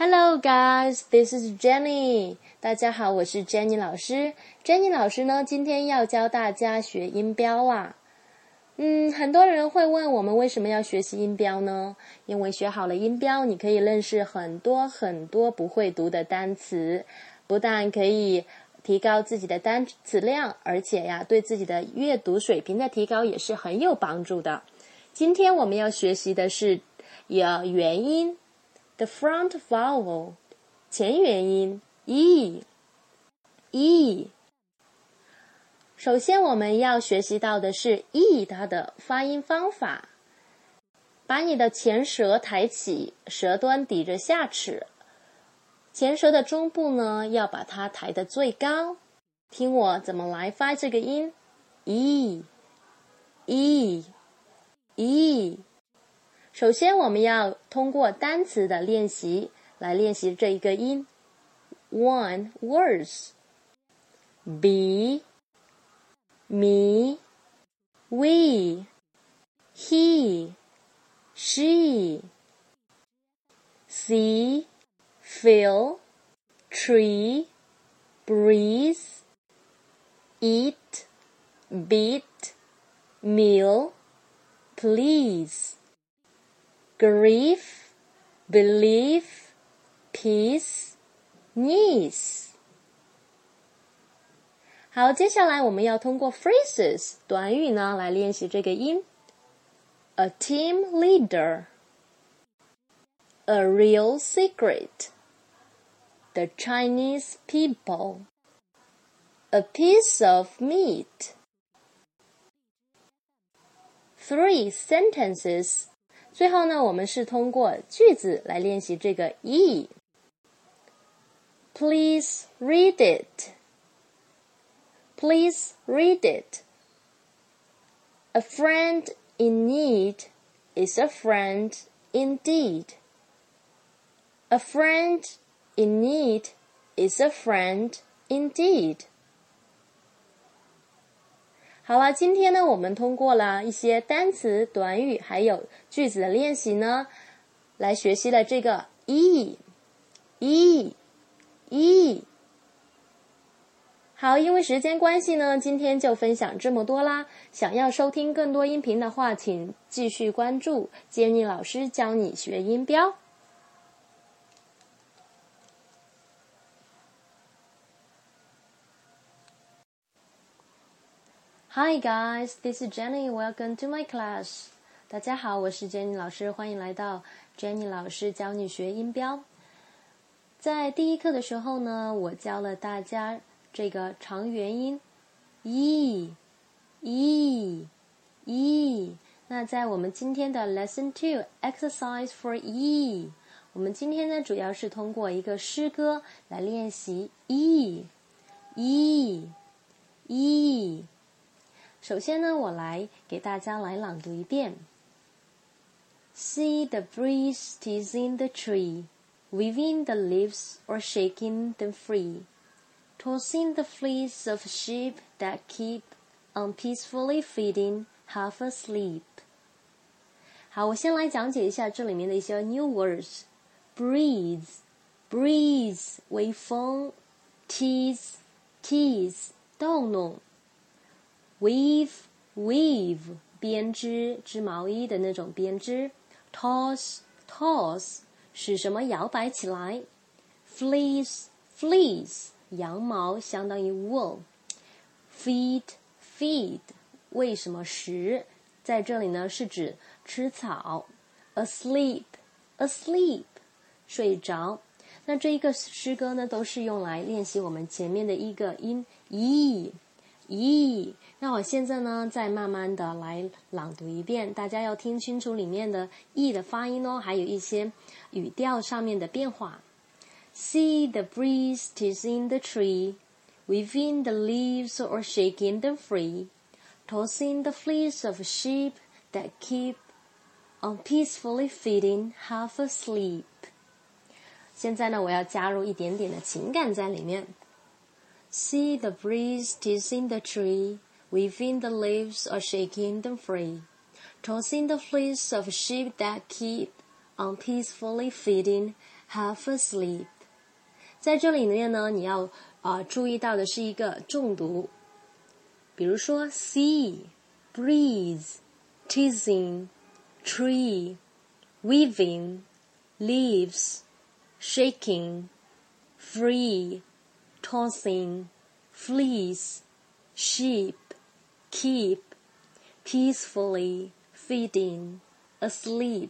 Hello, guys. This is Jenny. 大家好，我是 Jenny 老师。Jenny 老师呢，今天要教大家学音标啦。嗯，很多人会问我们为什么要学习音标呢？因为学好了音标，你可以认识很多很多不会读的单词，不但可以提高自己的单词量，而且呀，对自己的阅读水平的提高也是很有帮助的。今天我们要学习的是有元音。The front vowel 前元音 e e。首先我们要学习到的是 e 它的发音方法。把你的前舌抬起，舌端抵着下齿，前舌的中部呢要把它抬得最高。听我怎么来发这个音，e e e。首先，我们要通过单词的练习来练习这一个音。One words: be, me, we, he, she, see, feel, tree, breeze, eat, beat, meal, please grief, belief, peace, niece。好，接下来我们要通过 phrases 短语呢来练习这个音。A team leader, a real secret, the Chinese people, a piece of meat. Three sentences 最后呢，我们是通过句子来练习这个 e。Please read it. Please read it. A friend in need is a friend indeed. A friend in need is a friend indeed. 好了，今天呢，我们通过了一些单词、短语还有句子的练习呢，来学习了这个 e，e，e。好，因为时间关系呢，今天就分享这么多啦。想要收听更多音频的话，请继续关注杰尼老师教你学音标。Hi guys, this is Jenny. Welcome to my class. 大家好，我是 Jenny 老师，欢迎来到 Jenny 老师教你学音标。在第一课的时候呢，我教了大家这个长元音 e e e。那在我们今天的 Lesson Two Exercise for E，我们今天呢主要是通过一个诗歌来练习 e e e。首先呢，我来给大家来朗读一遍。See the breeze teasing the tree, waving the leaves or shaking them free, tossing the fleece of sheep that keep on peacefully feeding, half asleep. 好，我先来讲解一下这里面的一些 new words。breeze, breeze 微风，tease, tease 逗弄。 Weave weave 编织织毛衣的那种编织，toss toss 使什么摇摆起来，fleece fleece 羊毛相当于 wool，feed feed 为什么食？在这里呢是指吃草，asleep asleep 睡着。那这一个诗歌呢都是用来练习我们前面的一个音 e e。那我现在呢，再慢慢的来朗读一遍，大家要听清楚里面的 e 的发音哦，还有一些语调上面的变化。See the breeze teasing the tree, waving the leaves or shaking them free, tossing the fleece of sheep that keep on peacefully feeding, half asleep。现在呢，我要加入一点点的情感在里面。 See the breeze teasing the tree waving the leaves or shaking them free, tossing the fleece of sheep that keep on peacefully feeding, Have a sleep。在这里面呢，你要啊注意到的是一个重读，比如说 sea、breeze、teasing、tree、weaving、leaves、shaking、free、 tossing、fleece、sheep、keep、peacefully、feeding、asleep。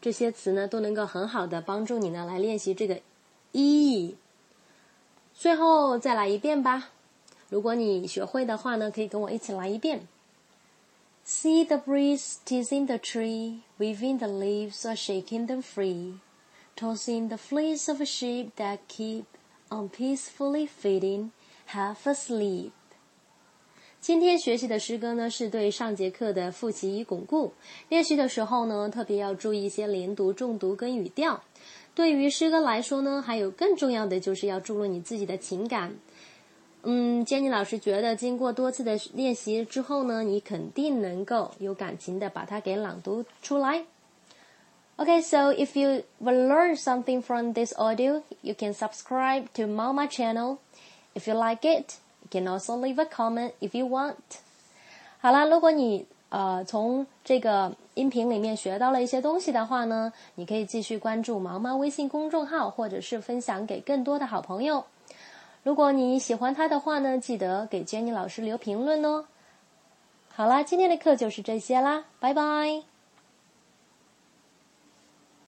这些词呢，都能够很好的帮助你呢来练习这个 e。最后再来一遍吧。如果你学会的话呢，可以跟我一起来一遍。See the breeze teasing the tree, weaving the leaves or shaking them free, tossing the fleece of sheep that keep on peacefully feeding, half asleep. 今天学习的诗歌呢，是对上节课的复习与巩固。练习的时候呢，特别要注意一些连读、重读跟语调。对于诗歌来说呢，还有更重要的就是要注入你自己的情感。嗯，Jenny 老师觉得，经过多次的练习之后呢，你肯定能够有感情的把它给朗读出来。Okay, so if you will learn something from this audio, you can subscribe to Mama channel. If you like it, you can also leave a comment if you want。好啦，如果你呃从这个音频里面学到了一些东西的话呢，你可以继续关注毛毛微信公众号，或者是分享给更多的好朋友。如果你喜欢他的话呢，记得给 Jenny 老师留评论哦。好啦，今天的课就是这些啦，拜拜。